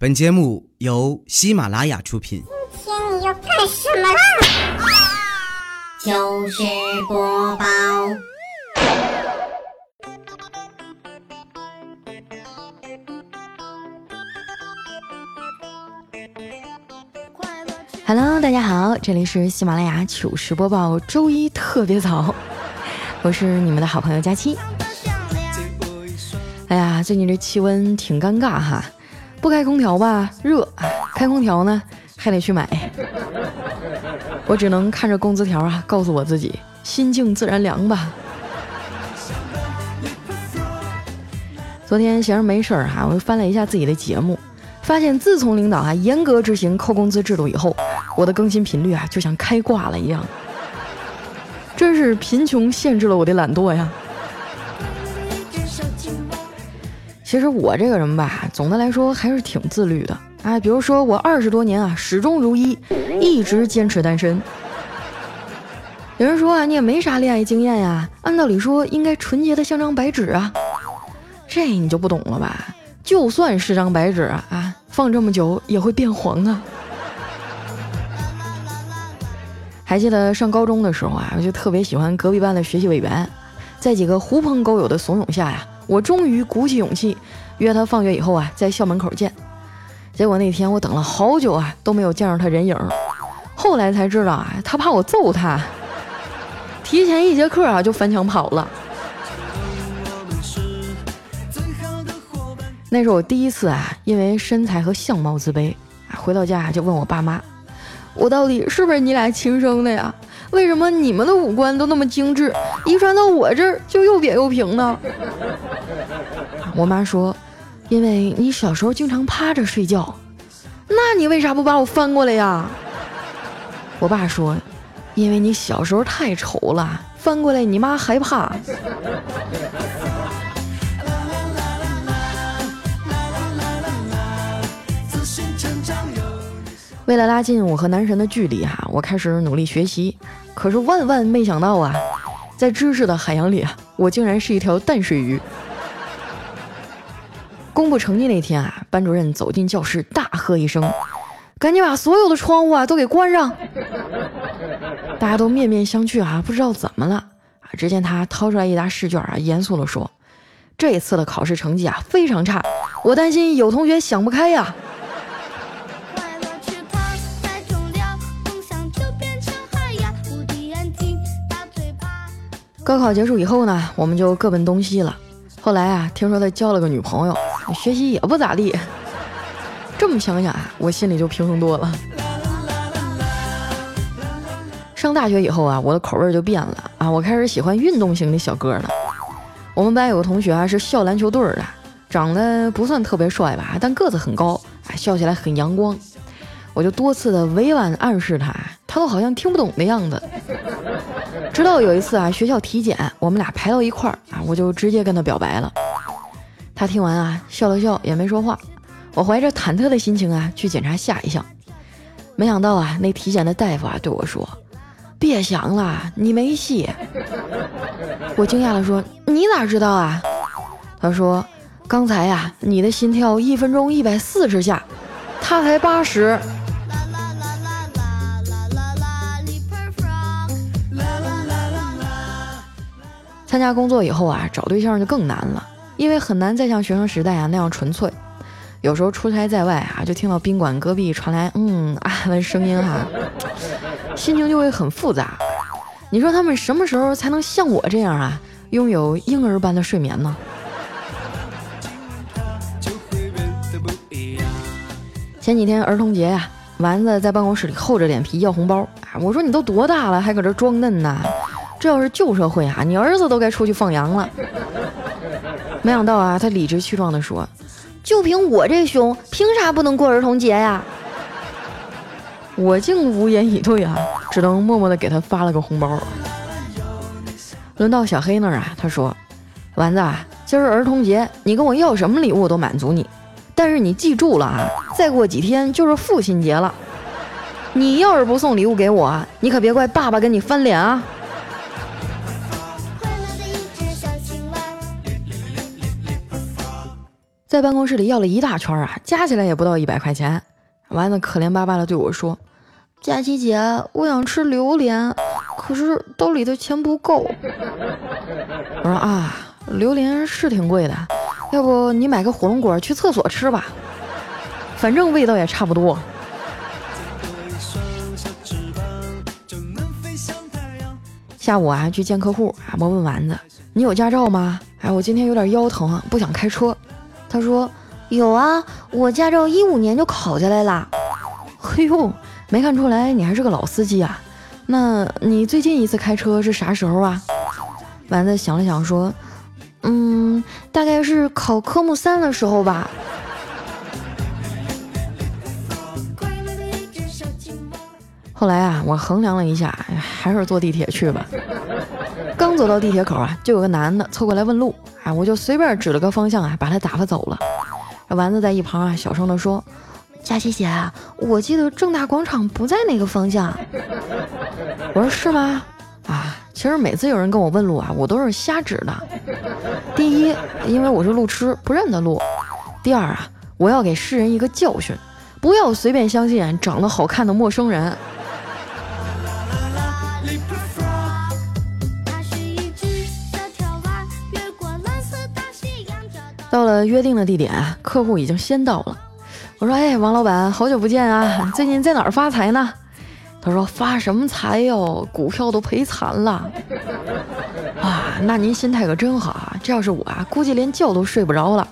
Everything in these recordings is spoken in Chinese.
本节目由喜马拉雅出品。今天你要干什么啦？糗事播报。Hello，大家好，这里是喜马拉雅糗事播报，周一特别早，我是你们的好朋友佳期。哎呀，最近这气温挺尴尬哈，不开空调吧热，开空调呢还得去买，我只能看着工资条啊，告诉我自己心静自然凉吧。昨天闲着没事儿哈，我就翻了一下自己的节目，发现自从领导啊严格执行扣工资制度以后，我的更新频率啊就像开挂了一样，真是贫穷限制了我的懒惰呀。其实我这个人吧，总的来说还是挺自律的啊。比如说我二十多年啊，始终如一，一直坚持单身。有人说啊，你也没啥恋爱经验呀，按道理说应该纯洁的像张白纸啊。这你就不懂了吧？就算是张白纸啊，放这么久也会变黄啊。还记得上高中的时候啊，我就特别喜欢隔壁班的学习委员，在几个狐朋狗友的怂恿下呀。我终于鼓起勇气约他放学以后啊，在校门口见。结果那天我等了好久啊，都没有见着他人影。后来才知道啊，他怕我揍他，提前一节课啊就翻墙跑了。那是我第一次啊，因为身材和相貌自卑，回到家就问我爸妈：“我到底是不是你俩亲生的呀？为什么你们的五官都那么精致，遗传到我这儿就又扁又平呢？”我妈说：“因为你小时候经常趴着睡觉，那你为啥不把我翻过来呀？”我爸说：“因为你小时候太丑了，翻过来你妈害怕。”为了拉近我和男神的距离哈，我开始努力学习。可是万万没想到啊，在知识的海洋里啊，我竟然是一条淡水鱼。公布成绩那天啊，班主任走进教室，大喝一声：“赶紧把所有的窗户啊都给关上！”大家都面面相觑啊，不知道怎么了啊。只见他掏出来一沓试卷啊，严肃地说：“这一次的考试成绩啊非常差，我担心有同学想不开呀。”高考结束以后呢，我们就各奔东西了。后来啊，听说他交了个女朋友，学习也不咋地。这么想想啊，我心里就平衡多了。上大学以后啊，我的口味就变了啊，我开始喜欢运动型的小哥了。我们班有个同学啊，是校篮球队的，长得不算特别帅吧，但个子很高，啊，笑起来很阳光。我就多次的委婉暗示他，他都好像听不懂的样子。直到有一次啊，学校体检，我们俩排到一块儿啊，我就直接跟他表白了。他听完啊，笑了笑，也没说话。我怀着忐忑的心情啊，去检查下一项。没想到啊，那体检的大夫啊对我说：“别想了，你没戏。”我惊讶的说：“你咋知道啊？”他说：“刚才呀，你的心跳一分钟一百四十下，他才八十。”参加工作以后啊，找对象就更难了，因为很难再像学生时代啊那样纯粹。有时候出差在外啊，就听到宾馆隔壁传来嗯啊的声音哈，心情就会很复杂。你说他们什么时候才能像我这样啊，拥有婴儿般的睡眠呢？前几天儿童节呀，丸子在办公室里厚着脸皮要红包啊，我说你都多大了，还搁这装嫩呢？这要是旧社会啊，你儿子都该出去放羊了。没想到啊，他理直气壮地说：“就凭我这胸，凭啥不能过儿童节呀？”我竟无言以对啊，只能默默地给他发了个红包。轮到小黑那儿啊，他说：“丸子，今儿儿童节，你跟我要什么礼物我都满足你，但是你记住了啊，再过几天就是父亲节了，你要是不送礼物给我，你可别怪爸爸跟你翻脸啊！”在办公室里要了一大圈啊，加起来也不到一百块钱。丸子可怜巴巴的对我说：“佳琪姐，我想吃榴莲，可是兜里的钱不够。”我说：“啊，榴莲是挺贵的，要不你买个火龙果去厕所吃吧，反正味道也差不多。”下午啊，去见客户啊，我问丸子：“你有驾照吗？”哎，我今天有点腰疼，不想开车。他说：“有啊，我驾照一五年就考下来了。”嘿呦，没看出来你还是个老司机啊？那你最近一次开车是啥时候啊？丸子想了想说：“嗯，大概是考科目三的时候吧。”后来啊，我衡量了一下，还是坐地铁去吧。刚走到地铁口啊，就有个男的凑过来问路，我就随便指了个方向啊，把他打发走了。丸子在一旁啊，小声的说：“佳琪姐，我记得正大广场不在那个方向。”我说：“是吗？”啊，其实每次有人跟我问路啊，我都是瞎指的。第一，因为我是路痴，不认得路；第二啊，我要给世人一个教训，不要随便相信长得好看的陌生人。到了约定的地点，客户已经先到了。我说：“哎，王老板，好久不见啊！最近在哪儿发财呢？”他说：“发什么财哟？股票都赔惨了。”啊，那您心态可真好啊！这要是我啊，估计连觉都睡不着了。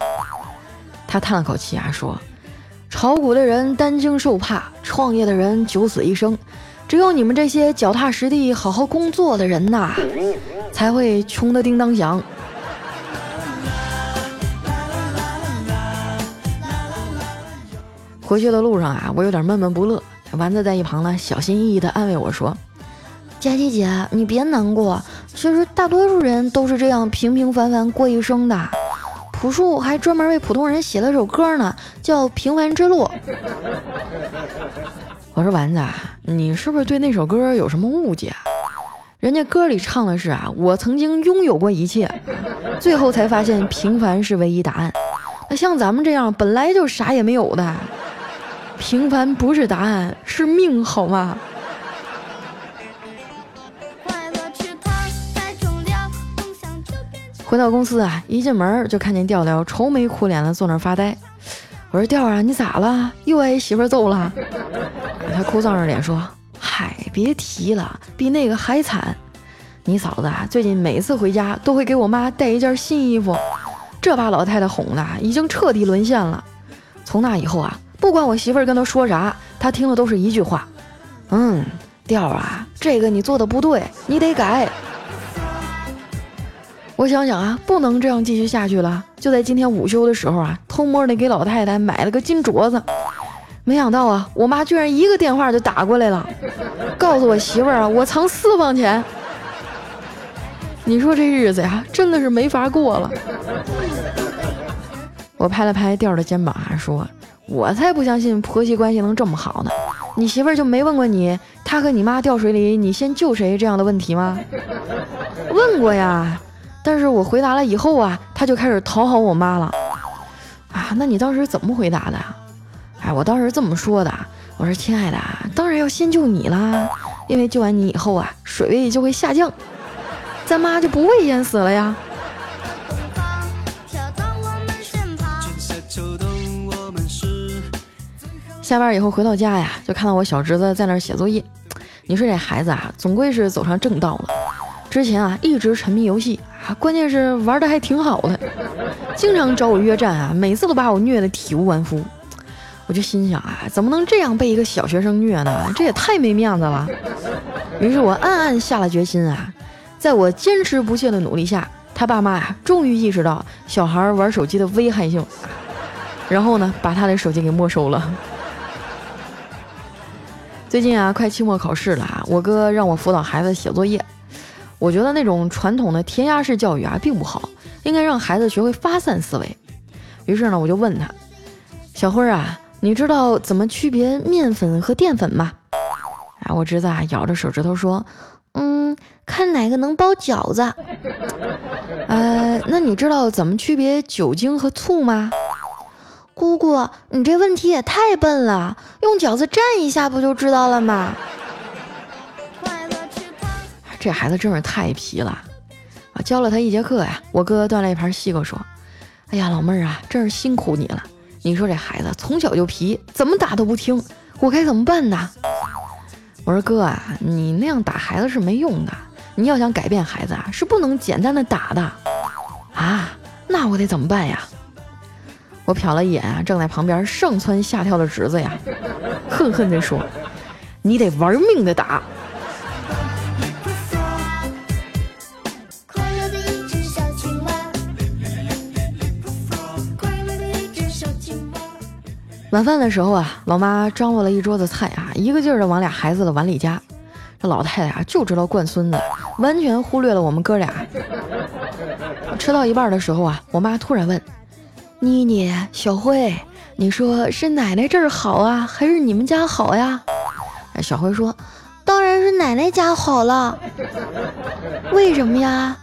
他叹了口气啊，说：“炒股的人担惊受怕，创业的人九死一生，只有你们这些脚踏实地、好好工作的人呐，才会穷得叮当响。”回去的路上啊，我有点闷闷不乐。丸子在一旁呢，小心翼翼地安慰我说：“佳琪姐，你别难过。其实大多数人都是这样平平凡凡过一生的。朴树还专门为普通人写了首歌呢，叫《平凡之路》。”我说：“丸子，你是不是对那首歌有什么误解？人家歌里唱的是啊，我曾经拥有过一切，最后才发现平凡是唯一答案。那像咱们这样本来就啥也没有的。”平凡不是答案，是命，好吗？回到公司啊，一进门就看见调调愁眉苦脸的坐那发呆。我说：“调啊，你咋了？又挨媳妇揍了？”他哭丧着脸说：“嗨，别提了，比那个还惨。你嫂子啊，最近每次回家都会给我妈带一件新衣服，这把老太太哄的已经彻底沦陷了。从那以后啊。”不管我媳妇儿跟他说啥，他听的都是一句话：“嗯，调啊，这个你做的不对，你得改。”我想想啊，不能这样继续下去了。就在今天午休的时候啊，偷摸的给老太太买了个金镯子。没想到啊，我妈居然一个电话就打过来了，告诉我媳妇儿啊，我藏私房钱。你说这日子呀，真的是没法过了。我拍了拍调的肩膀啊，说。我才不相信婆媳关系能这么好呢！你媳妇儿就没问过你，她和你妈掉水里，你先救谁这样的问题吗？问过呀，但是我回答了以后啊，她就开始讨好我妈了。啊，那你当时怎么回答的？哎，我当时这么说的，我说亲爱的，当然要先救你啦，因为救完你以后啊，水位就会下降，咱妈就不会淹死了呀。下班以后回到家呀，就看到我小侄子在那儿写作业。你说这孩子啊，总归是走上正道了。之前啊，一直沉迷游戏啊，关键是玩的还挺好的，经常找我约战啊，每次都把我虐得体无完肤。我就心想啊，怎么能这样被一个小学生虐呢？这也太没面子了。于是我暗暗下了决心啊，在我坚持不懈的努力下，他爸妈呀，终于意识到小孩玩手机的危害性，然后呢，把他的手机给没收了。最近啊，快期末考试了啊，我哥让我辅导孩子写作业。我觉得那种传统的填鸭式教育啊，并不好，应该让孩子学会发散思维。于是呢，我就问他：“小辉啊，你知道怎么区别面粉和淀粉吗？”啊，我侄子啊，咬着手指头说：“嗯，看哪个能包饺子。”呃，那你知道怎么区别酒精和醋吗？姑姑，你这问题也太笨了，用饺子蘸一下不就知道了吗？这孩子真是太皮了啊！教了他一节课呀，我哥端来一盘西瓜说：“哎呀，老妹儿啊，真是辛苦你了。你说这孩子从小就皮，怎么打都不听，我该怎么办呢？”我说：“哥啊，你那样打孩子是没用的。你要想改变孩子啊，是不能简单的打的啊。那我得怎么办呀？”我瞟了一眼啊，正在旁边上蹿下跳的侄子呀，恨恨地说：“你得玩命的打。”晚饭的时候啊，老妈张罗了一桌子菜啊，一个劲儿的往俩孩子的碗里夹。这老太太啊，就知道惯孙子，完全忽略了我们哥俩。吃到一半的时候啊，我妈突然问：“妮妮、小辉，你说是奶奶这儿好啊，还是你们家好呀？”小辉说：“当然是奶奶家好了。为什么呀？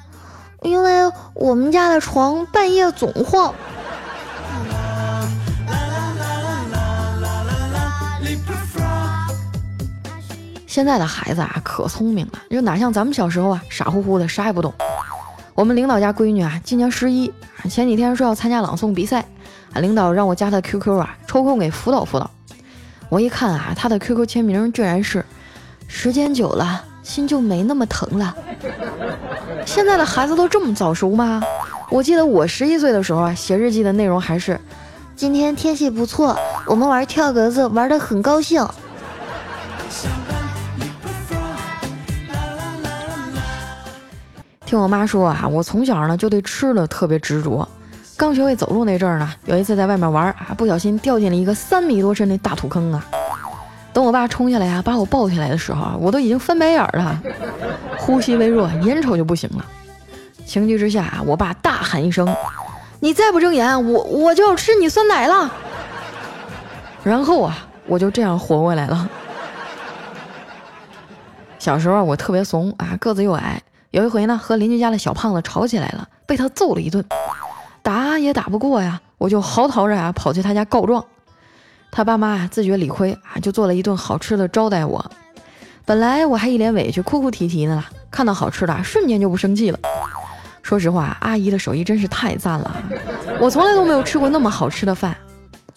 因为我们家的床半夜总晃。”现在的孩子啊，可聪明了，就哪像咱们小时候啊，傻乎乎的，啥也不懂。我们领导家闺女啊，今年十一，前几天说要参加朗诵比赛，啊，领导让我加她 QQ 啊，抽空给辅导辅导。我一看啊，她的 QQ 签名居然是“时间久了，心就没那么疼了”。现在的孩子都这么早熟吗？我记得我十一岁的时候啊，写日记的内容还是“今天天气不错，我们玩跳格子玩得很高兴”。听我妈说啊，我从小呢就对吃的特别执着。刚学会走路那阵儿呢，有一次在外面玩啊，不小心掉进了一个三米多深的大土坑啊。等我爸冲下来啊，把我抱起来的时候，我都已经翻白眼了，呼吸微弱，眼瞅就不行了。情急之下啊，我爸大喊一声：“你再不睁眼，我我就要吃你酸奶了。”然后啊，我就这样活过来了。小时候我特别怂啊，个子又矮。有一回呢，和邻居家的小胖子吵起来了，被他揍了一顿，打也打不过呀，我就嚎啕着啊跑去他家告状。他爸妈啊自觉理亏啊，就做了一顿好吃的招待我。本来我还一脸委屈，哭哭啼啼的，看到好吃的，瞬间就不生气了。说实话，阿姨的手艺真是太赞了，我从来都没有吃过那么好吃的饭。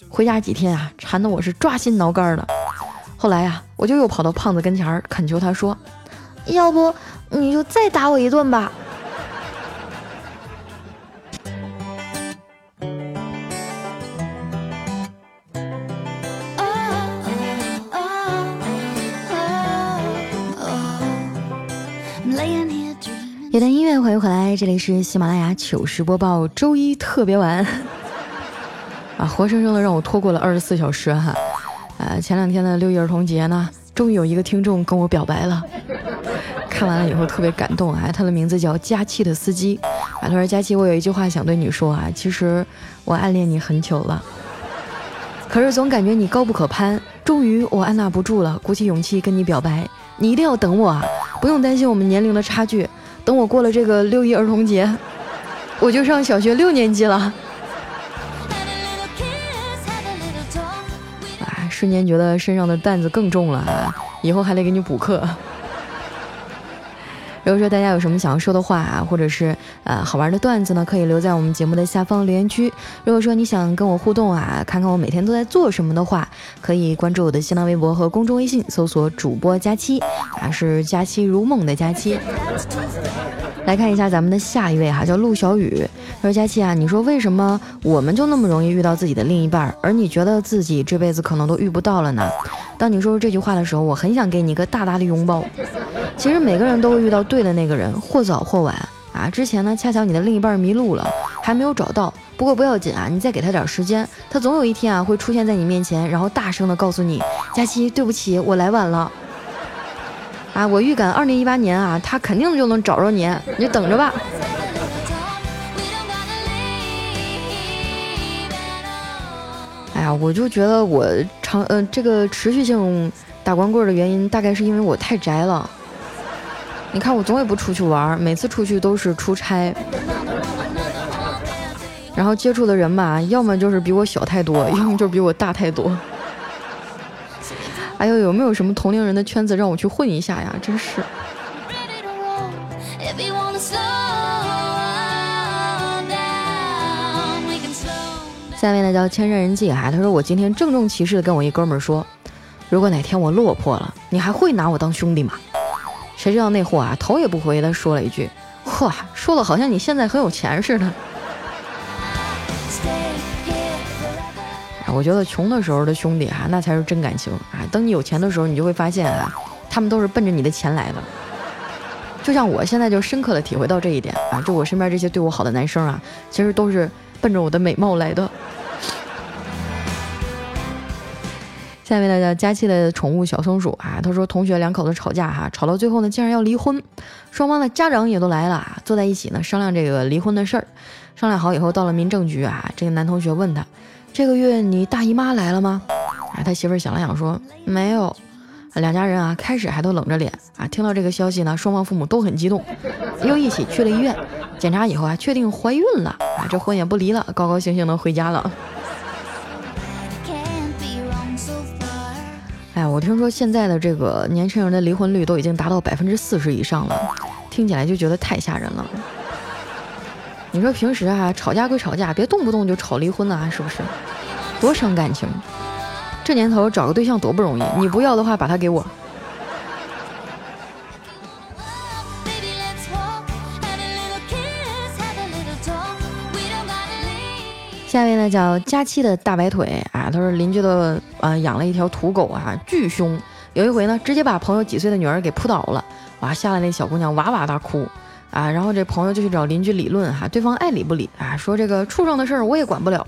回家几天啊，馋得我是抓心挠肝的。后来呀，我就又跑到胖子跟前儿恳求他说：“要不……”你就再打我一顿吧。一段音乐，欢迎回来，这里是喜马拉雅糗事播报，周一特别晚。啊，活生生的让我拖过了二十四小时哈。啊，前两天的六一儿童节呢，终于有一个听众跟我表白了。看完了以后特别感动啊！他的名字叫佳期的司机啊，他说：“佳期，我有一句话想对你说啊，其实我暗恋你很久了，可是总感觉你高不可攀。终于我按捺不住了，鼓起勇气跟你表白，你一定要等我啊！不用担心我们年龄的差距，等我过了这个六一儿童节，我就上小学六年级了。”啊，瞬间觉得身上的担子更重了！以后还得给你补课。如果说大家有什么想要说的话啊，或者是呃好玩的段子呢，可以留在我们节目的下方留言区。如果说你想跟我互动啊，看看我每天都在做什么的话，可以关注我的新浪微博和公众微信，搜索主播佳期啊，是佳期如梦的佳期。来看一下咱们的下一位哈，叫陆小雨。他说：“佳期啊，你说为什么我们就那么容易遇到自己的另一半，而你觉得自己这辈子可能都遇不到了呢？”当你说出这句话的时候，我很想给你一个大大的拥抱。其实每个人都会遇到对的那个人，或早或晚啊。之前呢，恰巧你的另一半迷路了，还没有找到。不过不要紧啊，你再给他点时间，他总有一天啊会出现在你面前，然后大声的告诉你：“佳期，对不起，我来晚了。”啊，我预感二零一八年啊，他肯定就能找着你，你等着吧。哎呀，我就觉得我长呃这个持续性打光棍的原因，大概是因为我太宅了。你看我总也不出去玩，每次出去都是出差。然后接触的人吧，要么就是比我小太多，要么就是比我大太多。哎呦，有没有什么同龄人的圈子让我去混一下呀？真是。下面呢叫千山人迹哈，他说我今天郑重其事的跟我一哥们儿说，如果哪天我落魄了，你还会拿我当兄弟吗？谁知道那货啊头也不回的说了一句，嚯，说的好像你现在很有钱似的。我觉得穷的时候的兄弟哈，那才是真感情啊。等你有钱的时候，你就会发现啊，他们都是奔着你的钱来的。就像我现在就深刻的体会到这一点啊，就我身边这些对我好的男生啊，其实都是奔着我的美貌来的。下面呢叫佳期的宠物小松鼠啊，他说同学两口子吵架哈，吵到最后呢竟然要离婚，双方的家长也都来了，坐在一起呢商量这个离婚的事儿。商量好以后到了民政局啊，这个男同学问他，这个月你大姨妈来了吗？啊，他媳妇儿想了想说没有。两家人啊开始还都冷着脸啊，听到这个消息呢，双方父母都很激动，又一起去了医院检查以后啊，确定怀孕了啊，这婚也不离了，高高兴兴的回家了。哎，我听说现在的这个年轻人的离婚率都已经达到百分之四十以上了，听起来就觉得太吓人了。你说平时啊吵架归吵架，别动不动就吵离婚啊，是不是？多伤感情。这年头找个对象多不容易，你不要的话把他给我。下一位呢叫佳期的大白腿啊，他说邻居的啊养了一条土狗啊，巨凶。有一回呢，直接把朋友几岁的女儿给扑倒了，哇，吓得那小姑娘哇哇大哭啊。然后这朋友就去找邻居理论哈，对方爱理不理啊，说这个畜生的事儿我也管不了。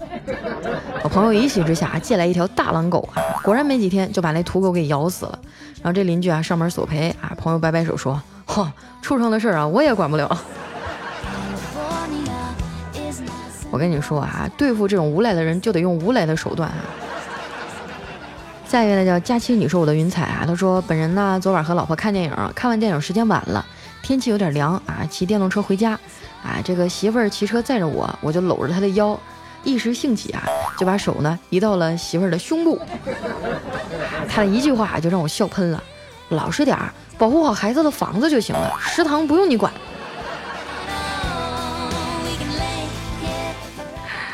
我朋友一气之下借来一条大狼狗啊，果然没几天就把那土狗给咬死了。然后这邻居啊上门索赔啊，朋友摆摆手说，嚯，畜生的事儿啊我也管不了。我跟你说啊，对付这种无赖的人就得用无赖的手段啊。下一位呢叫佳期，你说我的云彩啊，他说本人呢昨晚和老婆看电影，看完电影时间晚了，天气有点凉啊，骑电动车回家啊，这个媳妇儿骑车载着我，我就搂着她的腰，一时兴起啊，就把手呢移到了媳妇儿的胸部，他的一句话就让我笑喷了，老实点儿，保护好孩子的房子就行了，食堂不用你管。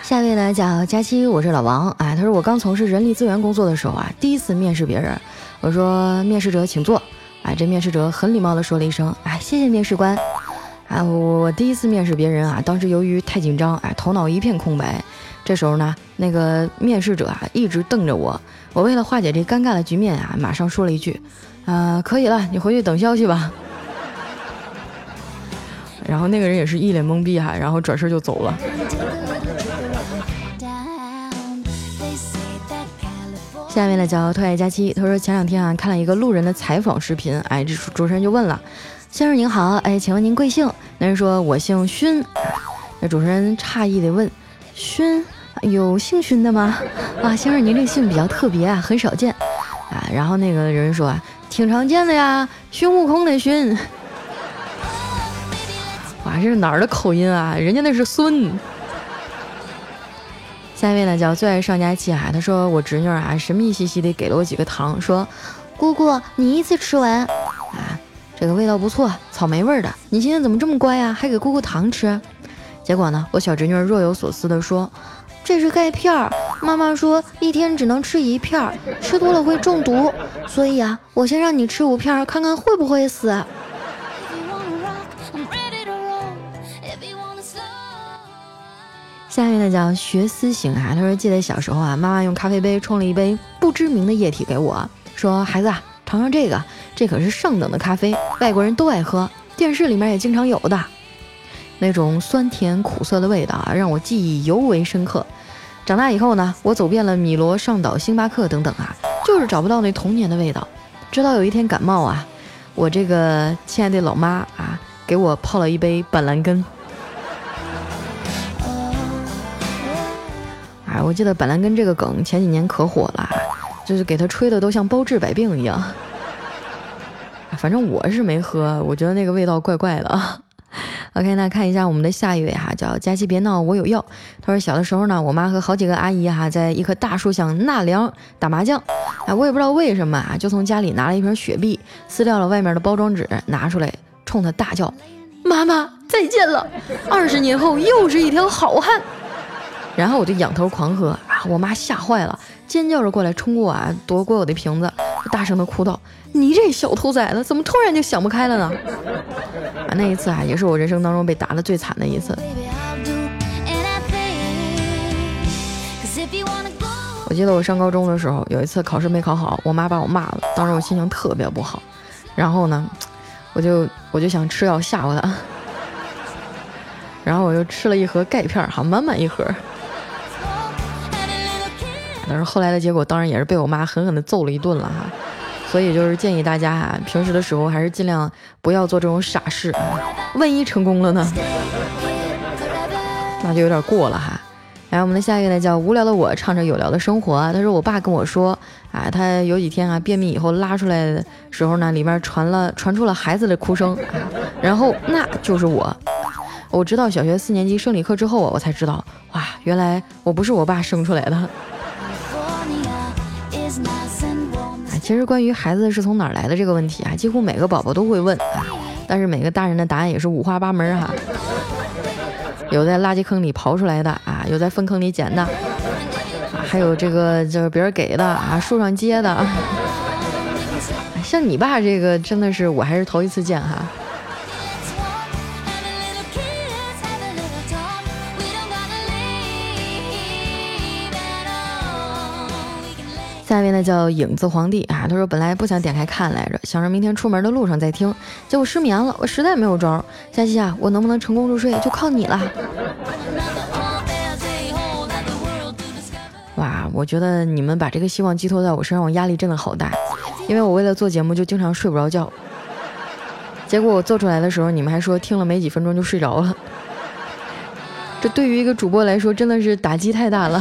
下一位呢叫佳期，我是老王啊。他说我刚从事人力资源工作的时候啊，第一次面试别人，我说面试者请坐这面试者很礼貌的说了一声，哎，谢谢面试官啊。我我第一次面试别人啊，当时由于太紧张，哎，头脑一片空白。这时候呢，那个面试者啊一直瞪着我，我为了化解这尴尬的局面啊，马上说了一句，啊，可以了，你回去等消息吧。然后那个人也是一脸懵逼哈，然后转身就走了。下面呢叫特爱佳期，他说前两天啊看了一个路人的采访视频，哎，这主持人就问了，先生您好，哎，请问您贵姓？那人说我姓勋，那主持人诧异的问，勋有姓勋的吗？啊，先生您这个姓比较特别啊，很少见啊。然后那个人说啊挺常见的呀，孙悟空的孙。哇，这是哪儿的口音啊？人家那是孙。下一位呢叫最爱上佳期啊，他说我侄女啊神秘兮兮的给了我几个糖，说姑姑你一次吃完啊，这个味道不错，草莓味的。你今天怎么这么乖啊，还给姑姑糖吃？结果呢，我小侄女若有所思的说，这是钙片儿，妈妈说一天只能吃一片儿，吃多了会中毒，所以啊，我先让你吃五片，看看会不会死。下面呢叫学思行啊，他说记得小时候啊，妈妈用咖啡杯冲了一杯不知名的液体给我，说孩子啊，尝尝这个，这可是上等的咖啡，外国人都爱喝，电视里面也经常有的。那种酸甜苦涩的味道啊，让我记忆尤为深刻。长大以后呢，我走遍了米罗、上岛、星巴克等等啊，就是找不到那童年的味道。直到有一天感冒啊，我这个亲爱的老妈啊，给我泡了一杯板蓝根。啊，我记得板蓝根这个梗前几年可火了，就是给他吹的都像包治百病一样。反正我是没喝，我觉得那个味道怪怪的。OK，那看一下我们的下一位哈，叫佳琪别闹，我有药。他说小的时候呢，我妈和好几个阿姨哈，在一棵大树下纳凉打麻将。哎，我也不知道为什么啊，就从家里拿了一瓶雪碧，撕掉了外面的包装纸，拿出来冲他大叫：“妈妈再见了，二十年后又是一条好汉。”然后我就仰头狂喝啊，我妈吓坏了，尖叫着过来冲过啊，夺过我的瓶子，大声的哭道。你这小兔崽子，怎么突然就想不开了呢？啊，那一次啊，也是我人生当中被打的最惨的一次。我记得我上高中的时候，有一次考试没考好，我妈把我骂了，当时我心情特别不好。然后呢，我就我就想吃药吓唬她，然后我就吃了一盒钙片，哈，满满一盒。但是后来的结果，当然也是被我妈狠狠的揍了一顿了哈。所以就是建议大家啊，平时的时候还是尽量不要做这种傻事啊，万一成功了呢，那就有点过了哈。来，我们的下一位呢叫无聊的我，唱着有聊的生活。他说我爸跟我说，啊，他有几天啊便秘以后拉出来的时候呢，里面传了传出了孩子的哭声，然后那就是我。我知道小学四年级生理课之后啊，我才知道，哇，原来我不是我爸生出来的。其实关于孩子是从哪儿来的这个问题啊，几乎每个宝宝都会问啊，但是每个大人的答案也是五花八门哈。有在垃圾坑里刨出来的啊，有在粪坑里捡的，啊还有这个就是别人给的啊，树上结的。像你爸这个真的是我还是头一次见哈。下面呢叫影子皇帝啊，他说本来不想点开看来着，想着明天出门的路上再听，结果失眠了，我实在没有招。佳琪啊，我能不能成功入睡就靠你了。哇，我觉得你们把这个希望寄托在我身上，我压力真的好大，因为我为了做节目就经常睡不着觉，结果我做出来的时候，你们还说听了没几分钟就睡着了，这对于一个主播来说真的是打击太大了。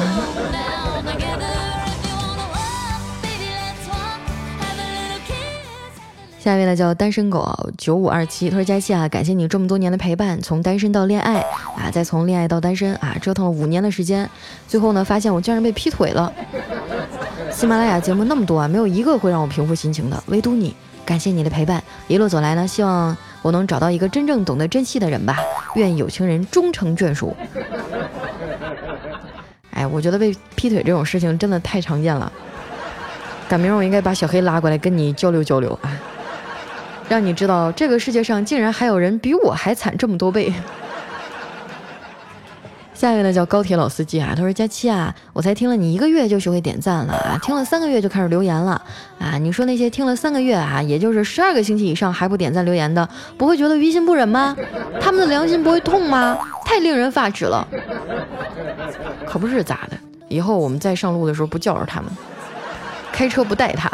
下一位呢叫单身狗九五二七，他说佳期啊，感谢你这么多年的陪伴，从单身到恋爱啊，再从恋爱到单身啊，折腾了五年的时间，最后呢发现我竟然被劈腿了。喜马拉雅节目那么多啊，没有一个会让我平复心情的，唯独你，感谢你的陪伴，一路走来呢，希望我能找到一个真正懂得珍惜的人吧，愿有情人终成眷属。哎，我觉得被劈腿这种事情真的太常见了，赶明儿我应该把小黑拉过来跟你交流交流啊。让你知道这个世界上竟然还有人比我还惨这么多倍。下一位呢叫高铁老司机啊，他说佳期啊，我才听了你一个月就学会点赞了啊，听了三个月就开始留言了啊，你说那些听了三个月啊，也就是十二个星期以上还不点赞留言的，不会觉得于心不忍吗？他们的良心不会痛吗？太令人发指了。可不是咋的，以后我们再上路的时候不叫着他们，开车不带他。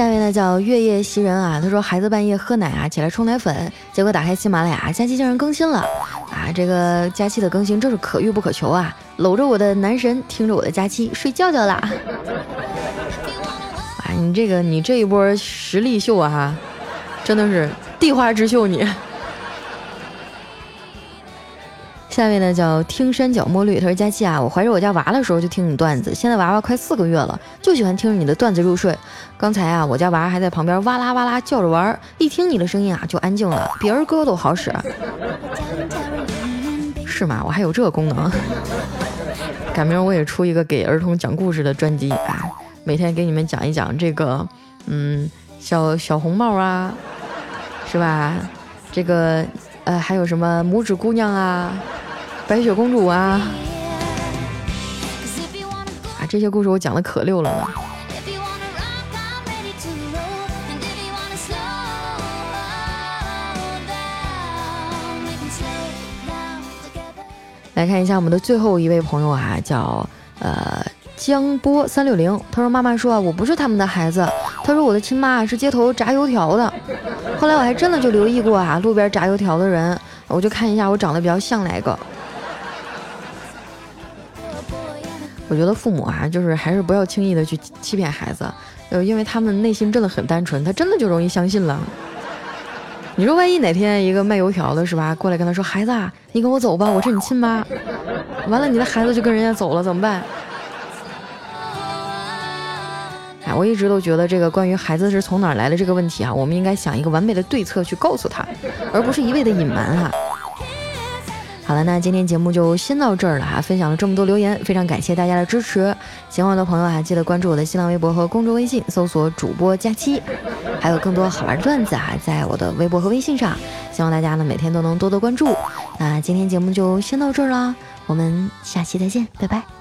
下一位呢叫月夜袭人啊，他说孩子半夜喝奶啊，起来冲奶粉，结果打开喜马拉雅，佳期竟然更新了啊！这个佳期的更新真是可遇不可求啊！搂着我的男神，听着我的佳期睡觉觉啦！啊，你这个你这一波实力秀啊，真的是地花之秀你。下面呢叫听山脚墨绿，他说佳期啊，我怀着我家娃的时候就听你段子，现在娃娃快四个月了，就喜欢听着你的段子入睡。刚才啊，我家娃还在旁边哇啦哇啦叫着玩，一听你的声音啊就安静了，比儿歌都好使。是吗？我还有这个功能？赶明儿我也出一个给儿童讲故事的专辑啊，每天给你们讲一讲这个，嗯，小小红帽啊，是吧？这个呃，还有什么拇指姑娘啊？白雪公主啊，啊，这些故事我讲的可溜了呢。来看一下我们的最后一位朋友啊，叫呃江波三六零。他说：“妈妈说啊，我不是他们的孩子。他说我的亲妈是街头炸油条的。后来我还真的就留意过啊，路边炸油条的人，我就看一下我长得比较像哪个。”我觉得父母啊，就是还是不要轻易的去欺骗孩子，呃，因为他们内心真的很单纯，他真的就容易相信了。你说万一哪天一个卖油条的是吧，过来跟他说：“孩子，啊，你跟我走吧，我是你亲妈。”完了，你的孩子就跟人家走了，怎么办？哎，我一直都觉得这个关于孩子是从哪儿来的这个问题啊，我们应该想一个完美的对策去告诉他，而不是一味的隐瞒啊。好了，那今天节目就先到这儿了哈，分享了这么多留言，非常感谢大家的支持。喜欢我的朋友啊，记得关注我的新浪微博和公众微信，搜索主播佳期，还有更多好玩的段子啊，在我的微博和微信上。希望大家呢每天都能多多关注。那今天节目就先到这儿了，我们下期再见，拜拜。